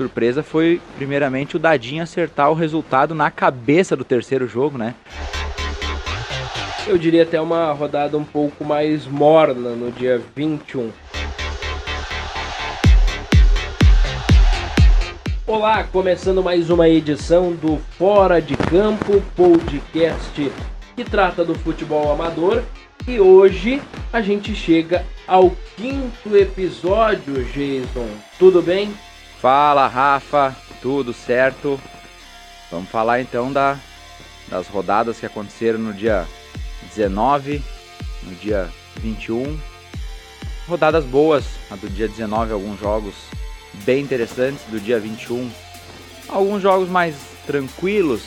surpresa foi, primeiramente, o Dadinho acertar o resultado na cabeça do terceiro jogo, né? Eu diria até uma rodada um pouco mais morna no dia 21. Olá, começando mais uma edição do Fora de Campo podcast que trata do futebol amador e hoje a gente chega ao quinto episódio, Jason. Tudo bem? Fala, Rafa. Tudo certo? Vamos falar então da, das rodadas que aconteceram no dia 19, no dia 21. Rodadas boas, a do dia 19, alguns jogos bem interessantes, do dia 21, alguns jogos mais tranquilos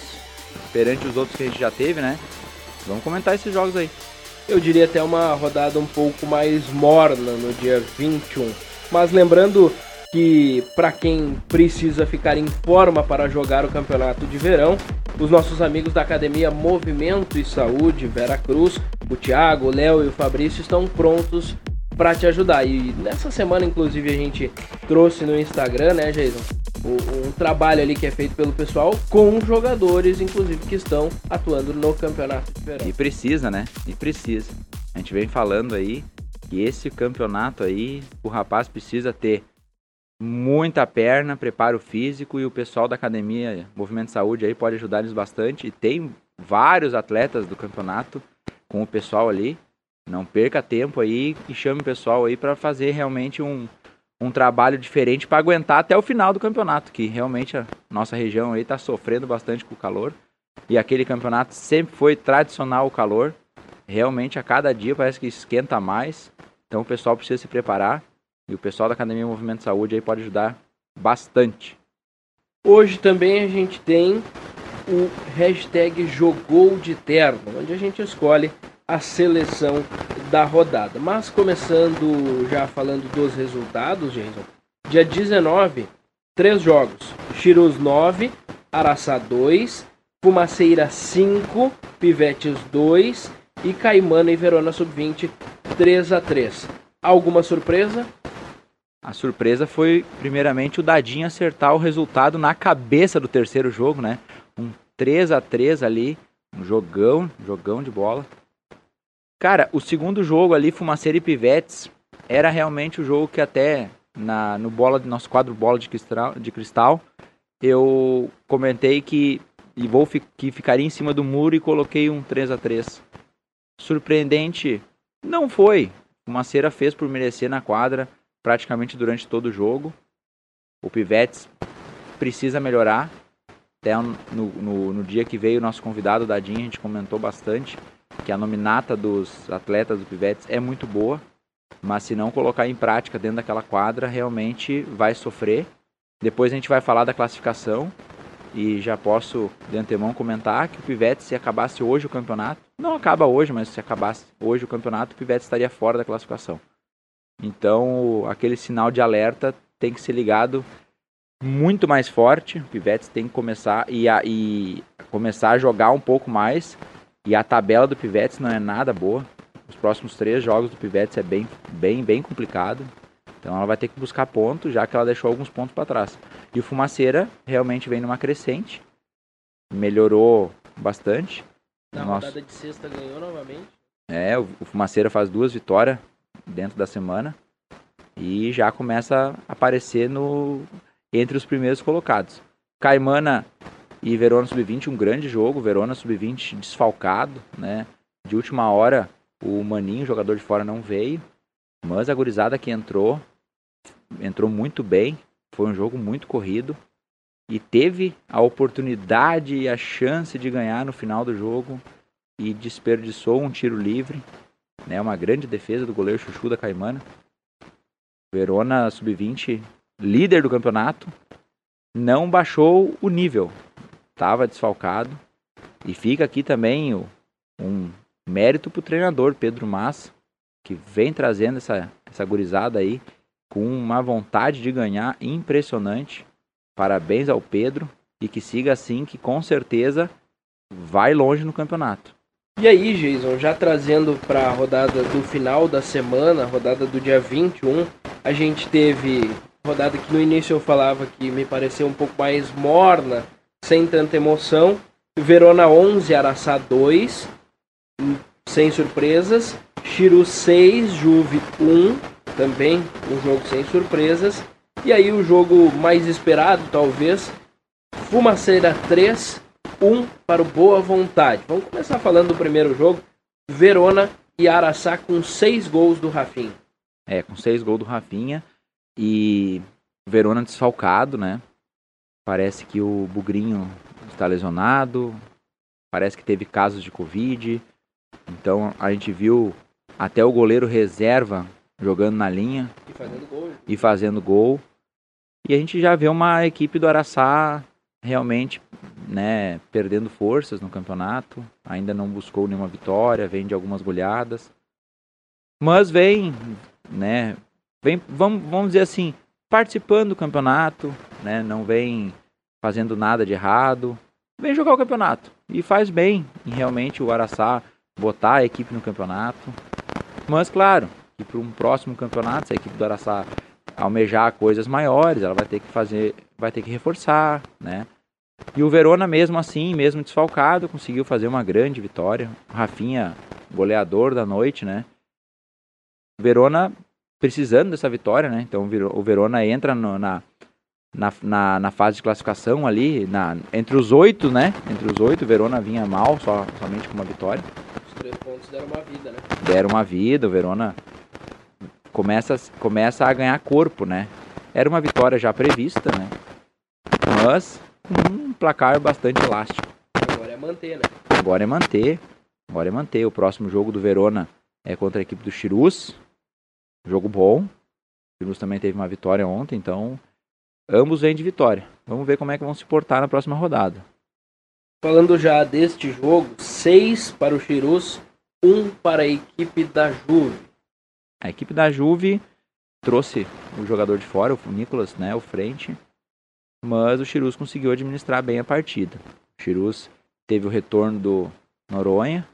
perante os outros que a gente já teve, né? Vamos comentar esses jogos aí eu diria até uma rodada um pouco mais morna no dia 21. Mas lembrando que para quem precisa ficar em forma para jogar o campeonato de verão, os nossos amigos da Academia Movimento e Saúde Vera Cruz, o Thiago, o Léo e o Fabrício estão prontos para te ajudar. E nessa semana, inclusive, a gente trouxe no Instagram, né, Jason? um trabalho ali que é feito pelo pessoal com jogadores, inclusive, que estão atuando no campeonato de verão. E precisa, né? E precisa. A gente vem falando aí que esse campeonato aí, o rapaz precisa ter muita perna, preparo físico e o pessoal da academia Movimento Saúde aí pode ajudar eles bastante. E tem vários atletas do campeonato com o pessoal ali. Não perca tempo aí e chame o pessoal aí para fazer realmente um, um trabalho diferente para aguentar até o final do campeonato, que realmente a nossa região aí está sofrendo bastante com o calor. E aquele campeonato sempre foi tradicional o calor. Realmente a cada dia parece que esquenta mais. Então o pessoal precisa se preparar e o pessoal da Academia Movimento Saúde aí pode ajudar bastante. Hoje também a gente tem o hashtag Jogou de Terno, onde a gente escolhe a seleção da rodada. Mas começando já falando dos resultados, Jason. Dia 19, três jogos. Chirus 9, Araçá 2, Fumaceira 5, Pivetes 2 e Caimana e Verona Sub-20 3 a 3. Alguma surpresa? A surpresa foi, primeiramente, o Dadinho acertar o resultado na cabeça do terceiro jogo, né? Um 3 a 3 ali, um jogão, jogão de bola. Cara, o segundo jogo ali, Fumaceira e Pivetes, era realmente o jogo que até na, no bola nosso quadro bola de cristal, de cristal eu comentei que e vou fi, que ficaria em cima do muro e coloquei um 3 a 3 Surpreendente não foi. Fumaceira fez por merecer na quadra praticamente durante todo o jogo. O Pivetes precisa melhorar. Até no, no, no dia que veio o nosso convidado, Dadinho, a gente comentou bastante que a nominata dos atletas do Pivetes é muito boa, mas se não colocar em prática dentro daquela quadra, realmente vai sofrer. Depois a gente vai falar da classificação e já posso de antemão comentar que o Pivetes, se acabasse hoje o campeonato, não acaba hoje, mas se acabasse hoje o campeonato, o Pivetes estaria fora da classificação. Então, aquele sinal de alerta tem que ser ligado muito mais forte. O Pivetes tem que começar e, a, e começar a jogar um pouco mais e a tabela do Pivetes não é nada boa. Os próximos três jogos do Pivetes é bem, bem, bem complicado. Então ela vai ter que buscar pontos, já que ela deixou alguns pontos para trás. E o Fumaceira realmente vem numa crescente. Melhorou bastante. Na Nossa. rodada de sexta ganhou novamente. É, o, o Fumaceira faz duas vitórias dentro da semana. E já começa a aparecer no entre os primeiros colocados. Caimana e Verona Sub-20, um grande jogo. Verona Sub-20 desfalcado, né? De última hora, o Maninho, jogador de fora, não veio. Mas a gurizada que entrou, entrou muito bem. Foi um jogo muito corrido. E teve a oportunidade e a chance de ganhar no final do jogo. E desperdiçou um tiro livre. Né? Uma grande defesa do goleiro Chuchu da Caimana. Verona Sub-20, líder do campeonato, não baixou o nível estava desfalcado. E fica aqui também o, um mérito para o treinador Pedro Massa, que vem trazendo essa, essa gurizada aí com uma vontade de ganhar impressionante. Parabéns ao Pedro e que siga assim, que com certeza vai longe no campeonato. E aí, Jason, já trazendo para a rodada do final da semana, rodada do dia 21, a gente teve rodada que no início eu falava que me pareceu um pouco mais morna, sem tanta emoção. Verona 11, Araçá 2, sem surpresas. Chiru 6, Juve 1, também um jogo sem surpresas. E aí o jogo mais esperado, talvez, Fumaceira 3, 1 para o Boa Vontade. Vamos começar falando do primeiro jogo. Verona e Araçá com 6 gols do Rafinha. É, com 6 gols do Rafinha. E Verona desfalcado, né? Parece que o Bugrinho está lesionado. Parece que teve casos de Covid. Então a gente viu até o goleiro reserva jogando na linha. E fazendo gol. E fazendo gol. E a gente já vê uma equipe do Araçá realmente né, perdendo forças no campeonato. Ainda não buscou nenhuma vitória, vem de algumas goleadas. Mas vem, né, vem, vamos, vamos dizer assim, participando do campeonato, né, não vem fazendo nada de errado. Vem jogar o campeonato. E faz bem em realmente o Araçá botar a equipe no campeonato. Mas claro, que para um próximo campeonato, se a equipe do Araçá almejar coisas maiores, ela vai ter que fazer, vai ter que reforçar, né? E o Verona mesmo assim, mesmo desfalcado, conseguiu fazer uma grande vitória. Rafinha, goleador da noite, né? O Verona precisando dessa vitória, né? Então o Verona entra no, na, na, na, na, fase de classificação ali, na, entre os oito, né? Entre os oito, o Verona vinha mal, só, somente com uma vitória. Os três pontos deram uma vida, né? Deram uma vida, o Verona começa, começa a ganhar corpo, né? Era uma vitória já prevista, né? Mas um placar bastante elástico. Agora é manter, né? Agora é manter. Agora é manter. O próximo jogo do Verona é contra a equipe do Chirus. Jogo bom. O Chirus também teve uma vitória ontem, então ambos vêm de vitória. Vamos ver como é que vão se portar na próxima rodada. Falando já deste jogo, 6 para o Chirus, 1 um para a equipe da Juve. A equipe da Juve trouxe o jogador de fora, o Nicolas, né, o frente, mas o Chirus conseguiu administrar bem a partida. O Chirus teve o retorno do Noronha,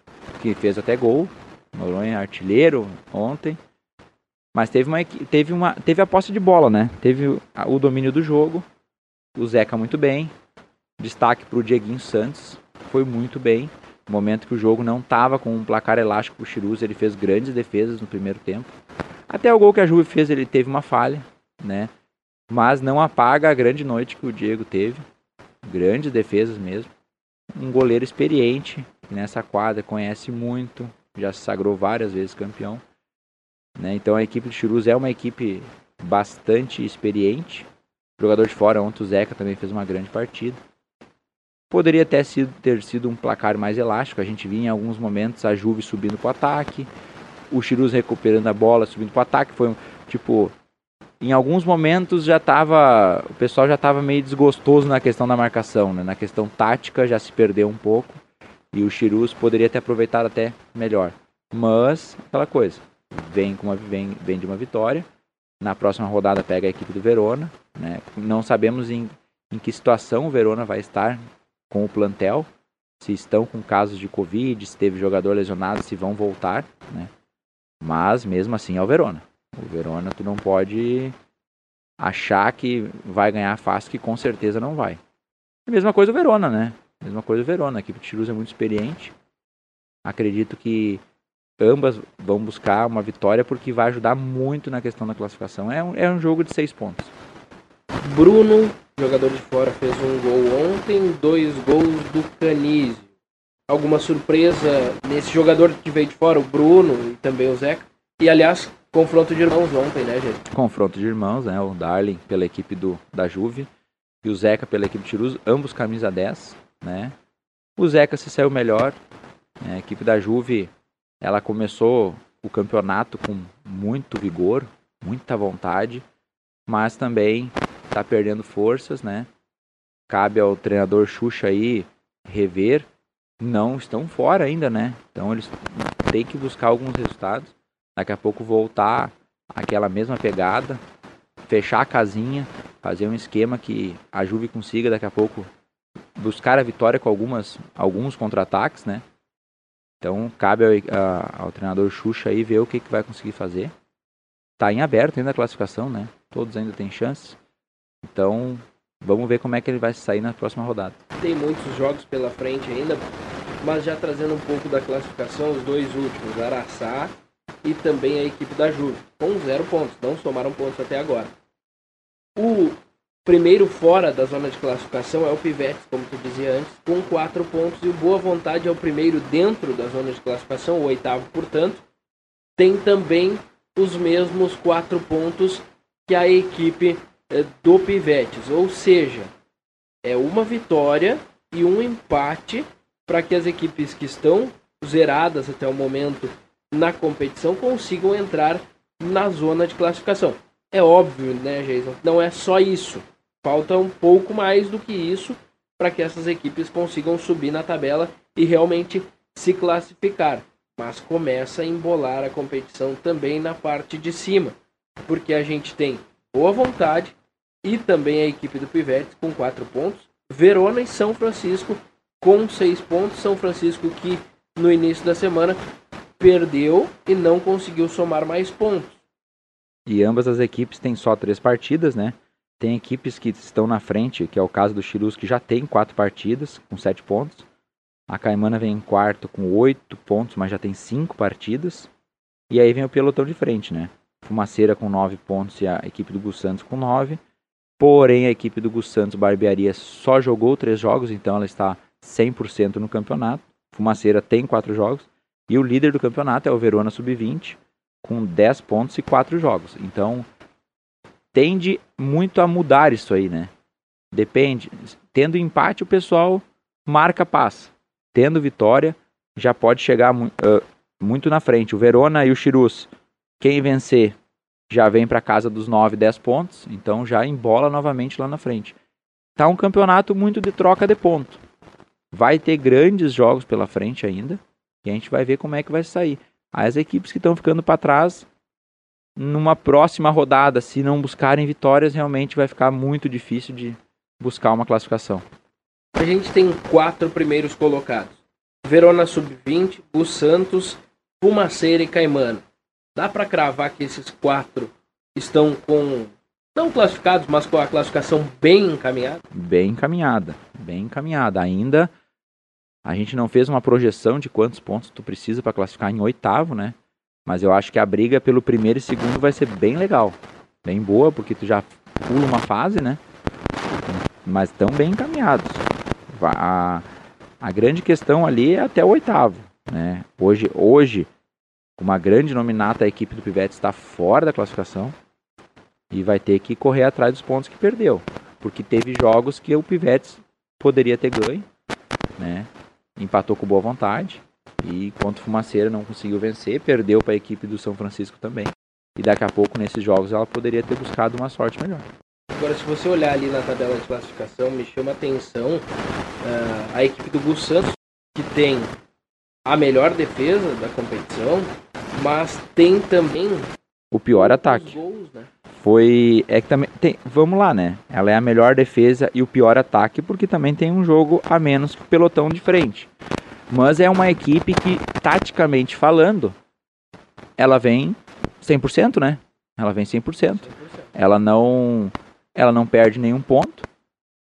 que fez até gol. Noronha artilheiro ontem. Mas teve uma, teve uma teve a posse de bola, né? Teve o domínio do jogo. O Zeca muito bem. Destaque para o Dieguinho Santos. Foi muito bem. No momento que o jogo não estava com um placar elástico para o Chirus, ele fez grandes defesas no primeiro tempo. Até o gol que a Juve fez, ele teve uma falha, né? Mas não apaga a grande noite que o Diego teve. Grandes defesas mesmo. Um goleiro experiente nessa quadra, conhece muito, já se sagrou várias vezes campeão. Né? Então a equipe do Chirus é uma equipe bastante experiente. Jogador de fora, ontem o Zeca também fez uma grande partida. Poderia até ter sido um placar mais elástico. A gente via em alguns momentos a Juve subindo para o ataque, o Chirus recuperando a bola, subindo para o ataque. Foi um, tipo, em alguns momentos já estava, o pessoal já estava meio desgostoso na questão da marcação, né? na questão tática já se perdeu um pouco e o Chirus poderia ter aproveitado até melhor. Mas aquela coisa, vem com uma vem, vem de uma vitória. Na próxima rodada pega a equipe do Verona, né? Não sabemos em, em que situação o Verona vai estar com o plantel, se estão com casos de Covid, se teve jogador lesionado, se vão voltar, né? Mas mesmo assim é o Verona. O Verona tu não pode achar que vai ganhar fácil, que com certeza não vai. A mesma coisa o Verona, né? A mesma coisa o Verona. A equipe de Chirus é muito experiente. Acredito que ambas vão buscar uma vitória porque vai ajudar muito na questão da classificação. É um, é um jogo de seis pontos. Bruno jogador de fora fez um gol ontem, dois gols do Canizio. Alguma surpresa nesse jogador que veio de fora, o Bruno e também o Zeca? E aliás, confronto de irmãos ontem, né, gente? Confronto de irmãos, né? O Darling pela equipe do, da Juve e o Zeca pela equipe de Tirus, ambos camisa 10, né? O Zeca se saiu melhor. Né? A equipe da Juve, ela começou o campeonato com muito vigor, muita vontade, mas também tá perdendo forças, né? Cabe ao treinador Xuxa aí rever. Não estão fora ainda, né? Então eles têm que buscar alguns resultados. Daqui a pouco voltar aquela mesma pegada, fechar a casinha, fazer um esquema que a Juve consiga daqui a pouco buscar a vitória com algumas alguns contra-ataques, né? Então cabe ao, a, ao treinador Xuxa aí ver o que, que vai conseguir fazer. Tá em aberto ainda a classificação, né? todos ainda têm chance. Então, vamos ver como é que ele vai sair na próxima rodada. Tem muitos jogos pela frente ainda, mas já trazendo um pouco da classificação, os dois últimos, Araçá e também a equipe da Juve, com zero pontos, não somaram pontos até agora. O primeiro fora da zona de classificação é o Pivetes, como tu dizia antes, com quatro pontos, e o Boa Vontade é o primeiro dentro da zona de classificação, o oitavo, portanto, tem também os mesmos quatro pontos que a equipe eh, do Pivetes, ou seja, é uma vitória e um empate para que as equipes que estão zeradas até o momento na competição consigam entrar na zona de classificação. É óbvio, né, Jason? Não é só isso. Falta um pouco mais do que isso para que essas equipes consigam subir na tabela e realmente se classificar. Mas começa a embolar a competição também na parte de cima, porque a gente tem boa vontade e também a equipe do Pivete com quatro pontos, Verona e São Francisco com seis pontos. São Francisco que no início da semana perdeu e não conseguiu somar mais pontos. E ambas as equipes têm só três partidas, né? Tem equipes que estão na frente, que é o caso do Chirus, que já tem quatro partidas, com sete pontos. A Caimana vem em quarto com oito pontos, mas já tem cinco partidas. E aí vem o pelotão de frente, né? Fumaceira com nove pontos e a equipe do Gus Santos com nove. Porém, a equipe do Gus Santos Barbearia só jogou três jogos, então ela está 100% no campeonato. Fumaceira tem quatro jogos. E o líder do campeonato é o Verona Sub-20, com 10 pontos e 4 jogos. Então, tende muito a mudar isso aí, né? Depende. Tendo empate, o pessoal marca paz. Tendo vitória, já pode chegar uh, muito na frente. O Verona e o Chirus, quem vencer, já vem para casa dos 9, 10 pontos. Então, já embola novamente lá na frente. Tá um campeonato muito de troca de ponto. Vai ter grandes jogos pela frente ainda. E a gente vai ver como é que vai sair. As equipes que estão ficando para trás, numa próxima rodada, se não buscarem vitórias, realmente vai ficar muito difícil de buscar uma classificação. A gente tem quatro primeiros colocados: Verona Sub-20, o Santos, Fumaceira e Caimano. Dá para cravar que esses quatro estão com não classificados, mas com a classificação bem encaminhada? Bem encaminhada, bem encaminhada. Ainda a gente não fez uma projeção de quantos pontos tu precisa para classificar em oitavo, né? Mas eu acho que a briga pelo primeiro e segundo vai ser bem legal. Bem boa, porque tu já pula uma fase, né? Mas estão bem encaminhados. A, a grande questão ali é até o oitavo, né? Hoje, hoje uma grande nominata, a equipe do Pivete está fora da classificação e vai ter que correr atrás dos pontos que perdeu. Porque teve jogos que o Pivetes poderia ter ganho, né? Empatou com boa vontade. E contra o Fumaceira não conseguiu vencer, perdeu para a equipe do São Francisco também. E daqui a pouco, nesses jogos, ela poderia ter buscado uma sorte melhor. Agora, se você olhar ali na tabela de classificação, me chama a atenção uh, a equipe do Gus Santos, que tem a melhor defesa da competição, mas tem também o pior ataque. Gols, né? Foi. É que também. Tem, vamos lá, né? Ela é a melhor defesa e o pior ataque, porque também tem um jogo a menos que o pelotão de frente. Mas é uma equipe que, taticamente falando, ela vem 100%, né? Ela vem 100%. 100%. Ela não. Ela não perde nenhum ponto,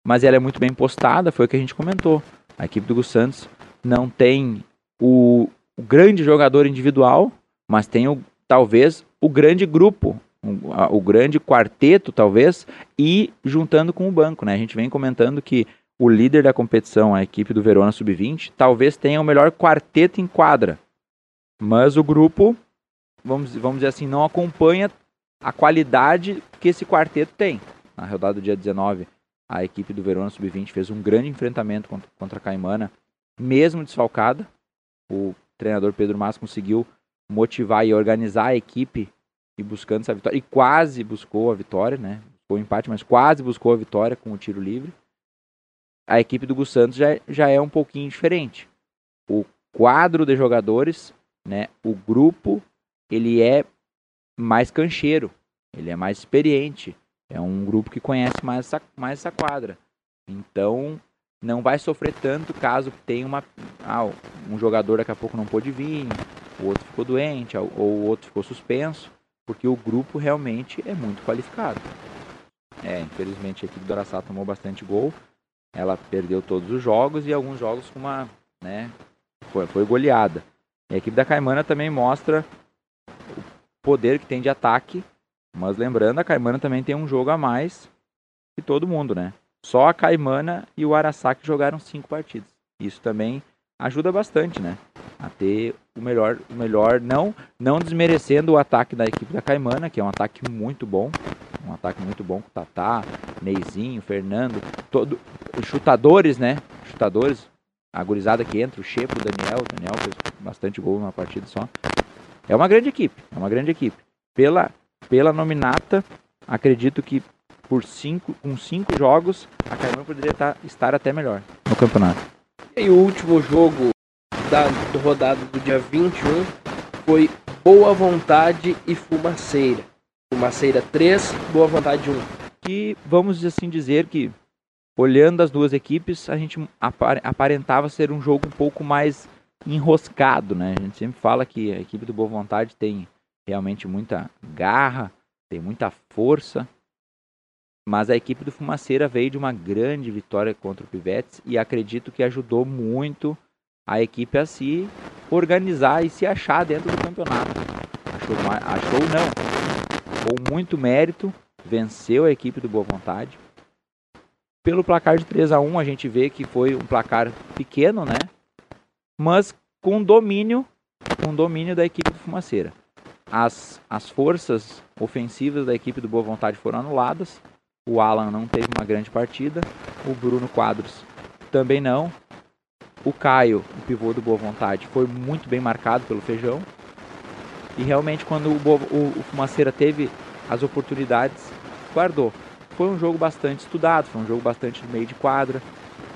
mas ela é muito bem postada, foi o que a gente comentou. A equipe do Gus Santos não tem o, o grande jogador individual, mas tem o, talvez o grande grupo, o, grande quarteto, talvez, e juntando com o banco, né? A gente vem comentando que o líder da competição, a equipe do Verona Sub-20, talvez tenha o melhor quarteto em quadra. Mas o grupo, vamos, vamos dizer assim, não acompanha a qualidade que esse quarteto tem. Na rodada do dia 19, a equipe do Verona Sub-20 fez um grande enfrentamento contra, contra a Caimana, mesmo desfalcada. O treinador Pedro Mas conseguiu motivar e organizar a equipe e buscando essa vitória. E quase buscou a vitória, né? Buscou o empate, mas quase buscou a vitória com o tiro livre. A equipe do Gus Santos já, já é um pouquinho diferente. O quadro de jogadores, né? O grupo, ele é mais cancheiro. Ele é mais experiente. É um grupo que conhece mais essa, mais essa quadra. Então, não vai sofrer tanto caso tenha uma ah, um jogador daqui a pouco não pôde vir, o outro ficou doente, ou o outro ficou suspenso. porque o grupo realmente é muito qualificado. É, infelizmente a equipe do Araçá tomou bastante gol, ela perdeu todos os jogos e alguns jogos com uma, né, foi, foi goleada. E a equipe da Caimana também mostra o poder que tem de ataque, mas lembrando, a Caimana também tem um jogo a mais que todo mundo, né? Só a Caimana e o Araçá que jogaram cinco partidas. Isso também ajuda bastante, né? A ter o melhor, o melhor não, não desmerecendo o ataque da equipe da Caimana, que é um ataque muito bom, um ataque muito bom com Tatá, Neizinho, Fernando, todo, chutadores, né? Chutadores, a gurizada que entra, o Chepo, o Daniel, o Daniel fez bastante gol numa partida só. É uma grande equipe, é uma grande equipe. Pela, pela nominata, acredito que por cinco, com cinco jogos, a Caimã poderia tá, estar até melhor no campeonato. E o último jogo da rodada do dia 21 foi Boa Vontade e Fumaceira. Fumaceira 3, Boa Vontade 1. Que vamos assim dizer que, olhando as duas equipes, a gente aparentava ser um jogo um pouco mais enroscado, né? A gente sempre fala que a equipe do Boa Vontade tem realmente muita garra, tem muita força, mas a equipe do Fumaceira veio de uma grande vitória contra o Pivetes e acredito que ajudou muito a equipe a se organizar e se achar dentro do campeonato. Achou, achou não, com muito mérito, venceu a equipe do Boa Vontade. Pelo placar de 3 a 1 a gente vê que foi um placar pequeno, né? Mas com domínio, com domínio da equipe do Fumaceira. As, as forças ofensivas da equipe do Boa Vontade foram anuladas o Alan não teve uma grande partida. O Bruno Quadros também não. O Caio, o pivô do Boa Vontade, foi muito bem marcado pelo Feijão. E realmente, quando o, Boa, o, o Fumaceira teve as oportunidades, guardou. Foi um jogo bastante estudado, foi um jogo bastante meio de quadra.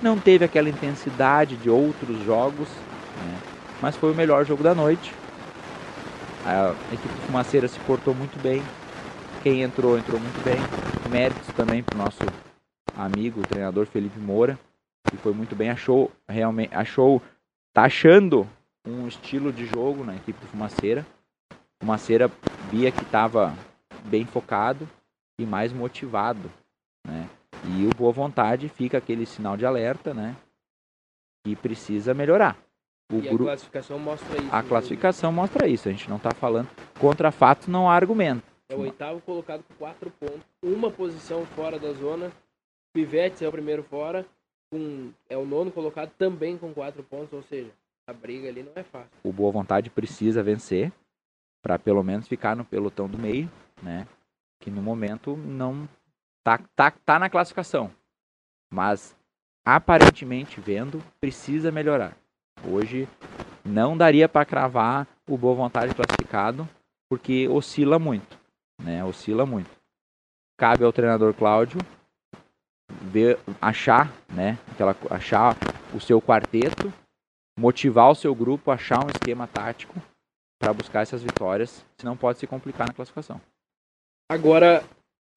Não teve aquela intensidade de outros jogos, né? mas foi o melhor jogo da noite. A equipe do Fumaceira se portou muito bem. Quem entrou, entrou muito bem méritos também para o nosso amigo, treinador Felipe Moura, que foi muito bem, achou realmente, achou, tá achando um estilo de jogo na equipe do Fumaceira. Fumaceira via que estava bem focado e mais motivado, né? E o Boa Vontade fica aquele sinal de alerta, né? Que precisa melhorar. O e a classificação mostra isso. A classificação mostra isso. A gente não está falando contra fato, não há argumento. É o oitavo colocado com quatro pontos, uma posição fora da zona. Pivetes é o primeiro fora, com, é o nono colocado também com quatro pontos, ou seja, a briga ali não é fácil. O Boa Vontade precisa vencer para pelo menos ficar no pelotão do meio, né? Que no momento não tá, tá, tá na classificação, mas aparentemente vendo precisa melhorar. Hoje não daria para cravar o Boa Vontade classificado porque oscila muito né? Oscila muito. Cabe ao treinador Cláudio ver, achar, né? Aquela, achar o seu quarteto, motivar o seu grupo, achar um esquema tático para buscar essas vitórias, senão pode se complicar na classificação. Agora,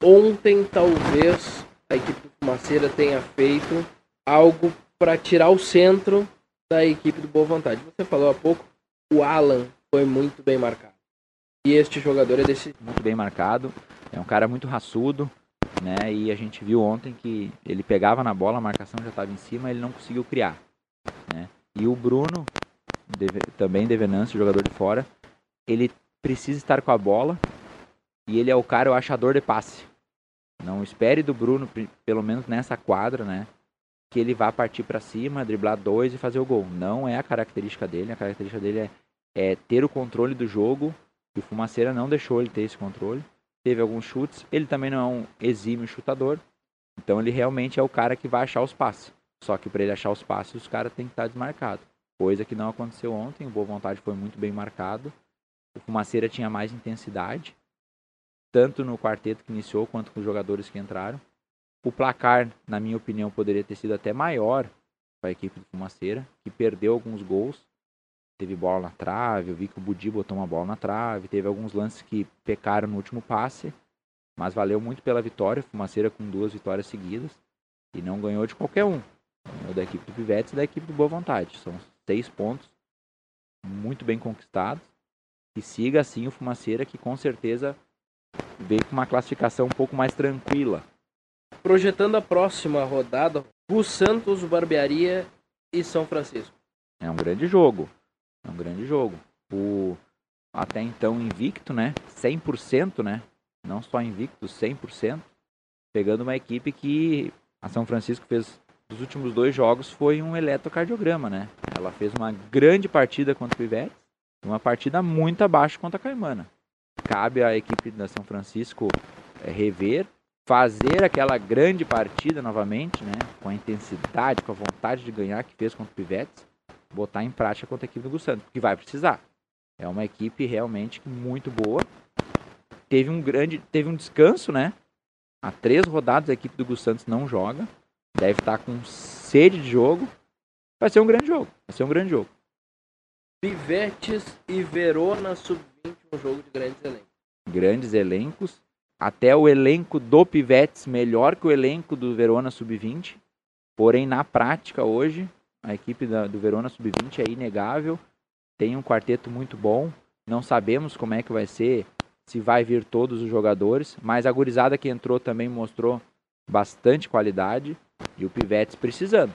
ontem talvez a equipe do Fumaceira tenha feito algo para tirar o centro da equipe do Boa Vontade. Você falou há pouco, o Alan foi muito bem marcado. E este jogador é desse. Muito bem marcado. É um cara muito raçudo. Né? E a gente viu ontem que ele pegava na bola, a marcação já estava em cima, ele não conseguiu criar. Né? E o Bruno, deve, também de Venâncio, jogador de fora, ele precisa estar com a bola e ele é o cara, o achador de passe. Não espere do Bruno, pelo menos nessa quadra, né? Que ele vá partir para cima, driblar dois e fazer o gol. Não é a característica dele. A característica dele é, é ter o controle do jogo e o Fumaceira não deixou ele ter esse controle. Teve alguns chutes. Ele também não é um exímio chutador. Então ele realmente é o cara que vai achar os passes. Só que para ele achar os passes, os caras têm que estar desmarcados. Coisa que não aconteceu ontem. O Boa Vontade foi muito bem marcado. O Fumaceira tinha mais intensidade. Tanto no quarteto que iniciou, quanto com os jogadores que entraram. O placar, na minha opinião, poderia ter sido até maior para a equipe do Fumaceira, que perdeu alguns gols teve bola na trave, eu vi que o Budi botou uma bola na trave, teve alguns lances que pecaram no último passe, mas valeu muito pela vitória, Fumaceira com duas vitórias seguidas, e não ganhou de qualquer um, ganhou da equipe do Pivetes e da equipe do Boa Vontade, são seis pontos muito bem conquistados, que siga assim o Fumaceira, que com certeza veio com uma classificação um pouco mais tranquila. Projetando a próxima rodada, o Santos, Barbearia e São Francisco. É um grande jogo. É um grande jogo. O até então invicto, né? 100%, né? Não só invicto, 100%. Pegando uma equipe que a São Francisco fez dos últimos dois jogos foi um eletrocardiograma, né? Ela fez uma grande partida contra o Pivetes, uma partida muito abaixo contra a Caimana. Cabe à equipe da São Francisco é, rever, fazer aquela grande partida novamente, né? Com a intensidade, com a vontade de ganhar que fez contra o Pivetes, botar em prática contra a equipe do Gus Santos, porque vai precisar. É uma equipe realmente muito boa. Teve um grande, teve um descanso, né? Há três rodadas a equipe do Gus Santos não joga. Deve estar com sede de jogo. Vai ser um grande jogo. Vai ser um grande jogo. Pivetes e Verona sub-20, um jogo de grandes elencos. Grandes elencos. Até o elenco do Pivetes melhor que o elenco do Verona sub-20. Porém, na prática, hoje, a equipe da, do Verona sub-20 é inegável. Tem um quarteto muito bom. Não sabemos como é que vai ser, se vai vir todos os jogadores. Mas a gurizada que entrou também mostrou bastante qualidade. E o Pivetes precisando.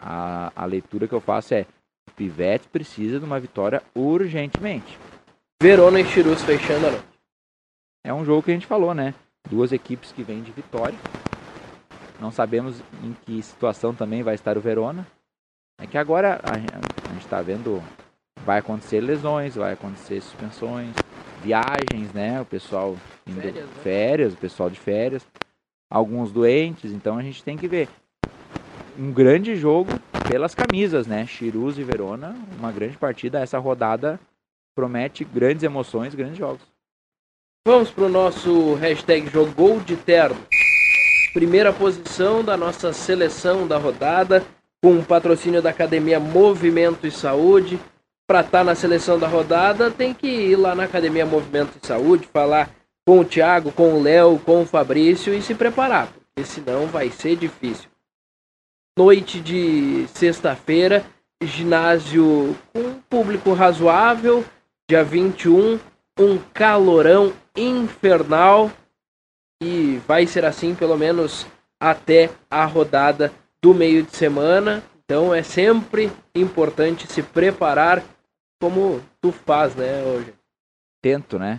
A, a leitura que eu faço é: o Pivetes precisa de uma vitória urgentemente. Verona e Chirus fechando a noite. É um jogo que a gente falou, né? Duas equipes que vêm de vitória. Não sabemos em que situação também vai estar o Verona. É que agora a, gente está vendo, vai acontecer lesões, vai acontecer suspensões, viagens, né? O pessoal indo férias, né? férias o pessoal de férias alguns doentes, então a gente tem que ver. Um grande jogo pelas camisas, né? Chirus e Verona, uma grande partida. Essa rodada promete grandes emoções, grandes jogos. Vamos para o nosso hashtag Jogou de Terno. Primeira posição da nossa seleção da rodada, com o patrocínio da Academia Movimento e Saúde. Para estar tá na seleção da rodada, tem que ir lá na Academia Movimento e Saúde, falar com o Thiago, com o Léo, com o Fabrício e se preparar, porque senão vai ser difícil. Noite de sexta-feira, ginásio com público razoável, dia 21, um calorão infernal e vai ser assim pelo menos até a rodada do meio de semana. Então é sempre importante se preparar como tu faz, né, hoje. Tento, né?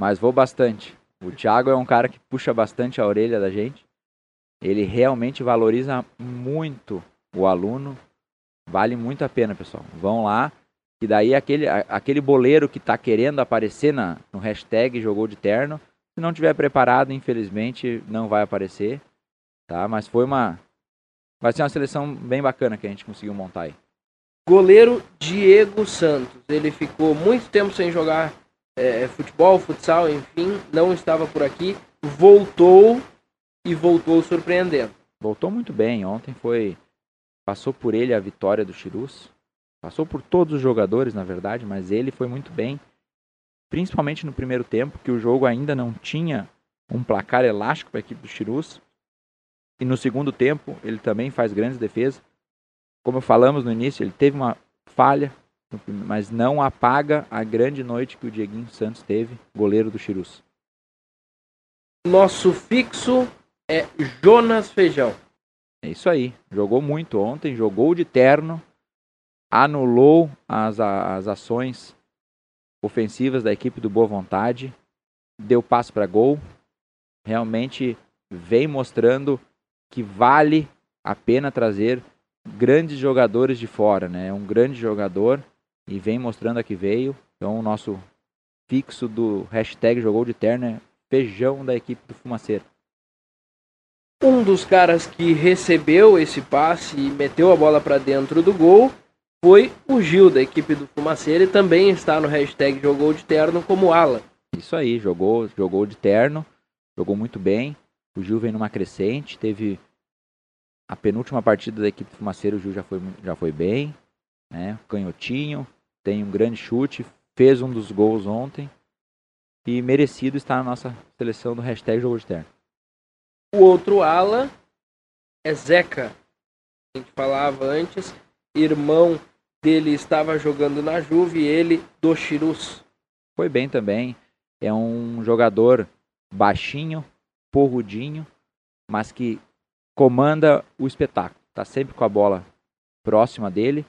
mas vou bastante. O Thiago é um cara que puxa bastante a orelha da gente. Ele realmente valoriza muito o aluno. Vale muito a pena, pessoal. Vão lá. E daí aquele, aquele boleiro que está querendo aparecer na, no hashtag jogou de terno, se não tiver preparado, infelizmente, não vai aparecer. Tá? Mas foi uma. Vai ser uma seleção bem bacana que a gente conseguiu montar aí. Goleiro Diego Santos. Ele ficou muito tempo sem jogar é, futebol, futsal, enfim, não estava por aqui, voltou e voltou surpreendendo. Voltou muito bem. Ontem foi. Passou por ele a vitória do Chirus. Passou por todos os jogadores, na verdade, mas ele foi muito bem. Principalmente no primeiro tempo, que o jogo ainda não tinha um placar elástico para a equipe do Chirus. E no segundo tempo, ele também faz grandes defesas. Como falamos no início, ele teve uma falha mas não apaga a grande noite que o Dieguinho Santos teve, goleiro do Chirus. Nosso fixo é Jonas Feijão. É isso aí. Jogou muito ontem, jogou de terno, anulou as, as ações ofensivas da equipe do Boa Vontade, deu passo para gol. Realmente vem mostrando que vale a pena trazer grandes jogadores de fora, né? É um grande jogador e vem mostrando a que veio. Então o nosso fixo do hashtag jogou de terno é feijão da equipe do Fumaceiro. Um dos caras que recebeu esse passe e meteu a bola para dentro do gol foi o Gil da equipe do Fumaceiro e também está no hashtag jogou de terno como ala. Isso aí, jogou, jogou de terno, jogou muito bem. O Gil vem numa crescente, teve a penúltima partida da equipe do Fumaceiro, o Gil já foi, já foi bem, né? Canhotinho, tem um grande chute, fez um dos gols ontem e merecido estar na nossa seleção do hashtag Jogo de Terno. O outro ala é Zeca. A gente falava antes, irmão dele estava jogando na Juve ele do Chirus. foi bem também. É um jogador baixinho, porrudinho, mas que comanda o espetáculo. Tá sempre com a bola próxima dele.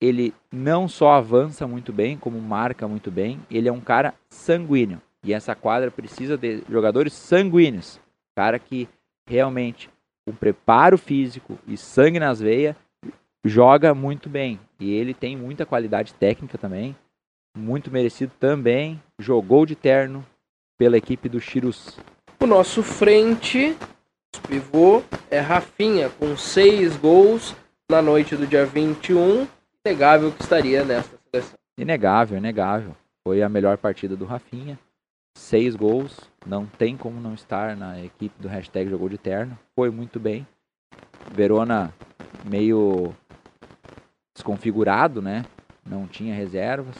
Ele não só avança muito bem, como marca muito bem. Ele é um cara sanguíneo. E essa quadra precisa de jogadores sanguíneos. Cara que realmente, com preparo físico e sangue nas veias, joga muito bem. E ele tem muita qualidade técnica também. Muito merecido também. Jogou de terno pela equipe do Chirus. O nosso frente, pivô, é Rafinha, com seis gols na noite do dia 21. Inegável que estaria nesta seleção. Inegável, inegável. Foi a melhor partida do Rafinha. Seis gols. Não tem como não estar na equipe do hashtag Jogou de Terno. Foi muito bem. Verona meio desconfigurado, né? Não tinha reservas.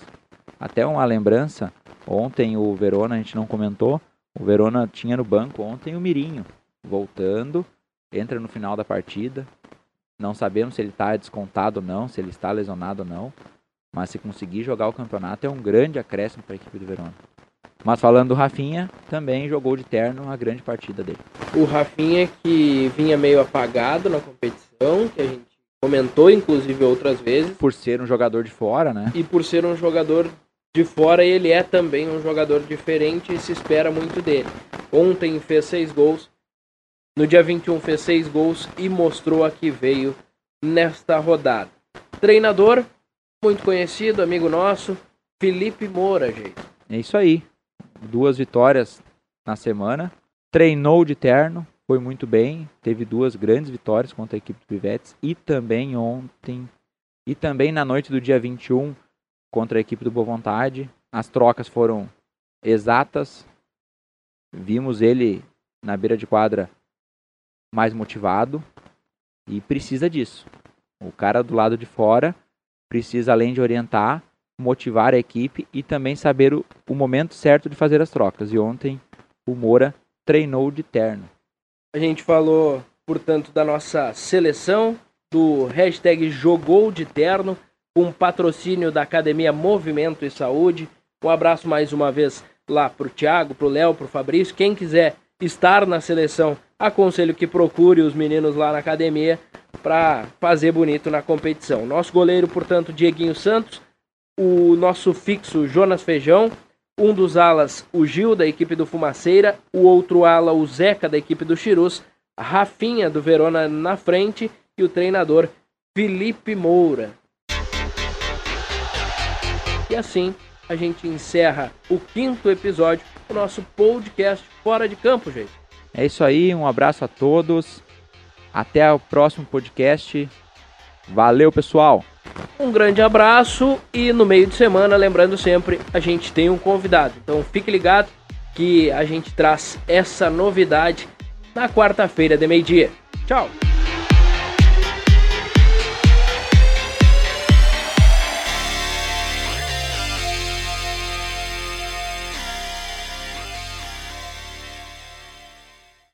Até uma lembrança, ontem o Verona, a gente não comentou, o Verona tinha no banco ontem o Mirinho, voltando, entra no final da partida. Não sabemos se ele está descontado ou não, se ele está lesionado ou não. Mas se conseguir jogar o campeonato é um grande acréscimo para a equipe do Verona. Mas falando do Rafinha, também jogou de terno a grande partida dele. O Rafinha que vinha meio apagado na competição, que a gente comentou inclusive outras vezes. Por ser um jogador de fora, né? E por ser um jogador de fora, ele é também um jogador diferente e se espera muito dele. Ontem fez seis gols, no dia 21 fez seis gols e mostrou a que veio nesta rodada. Treinador, muito conhecido, amigo nosso, Felipe Moura, gente. É isso aí. Duas vitórias na semana. Treinou de terno, foi muito bem, teve duas grandes vitórias contra a equipe do Pivetes e também ontem e também na noite do dia 21 contra a equipe do Boa Vontade. As trocas foram exatas. Vimos ele na beira de quadra mais motivado e precisa disso. O cara do lado de fora precisa além de orientar, motivar a equipe e também saber o, o momento certo de fazer as trocas. E ontem o Moura treinou de terno. A gente falou, portanto, da nossa seleção, do hashtag Jogou de Terno, com patrocínio da Academia Movimento e Saúde. Um abraço mais uma vez lá pro Thiago, pro Léo, pro Fabrício. Quem quiser estar na seleção, aconselho que procure os meninos lá na academia para fazer bonito na competição. Nosso goleiro, portanto, Dieguinho Santos, o nosso fixo Jonas Feijão, um dos alas, o Gil, da equipe do Fumaceira. O outro ala, o Zeca, da equipe do Chirus. Rafinha, do Verona, na frente. E o treinador, Felipe Moura. E assim, a gente encerra o quinto episódio do nosso podcast Fora de Campo, gente. É isso aí, um abraço a todos. Até o próximo podcast. Valeu, pessoal! Um grande abraço e no meio de semana, lembrando sempre, a gente tem um convidado. Então fique ligado que a gente traz essa novidade na quarta-feira de meio-dia. Tchau!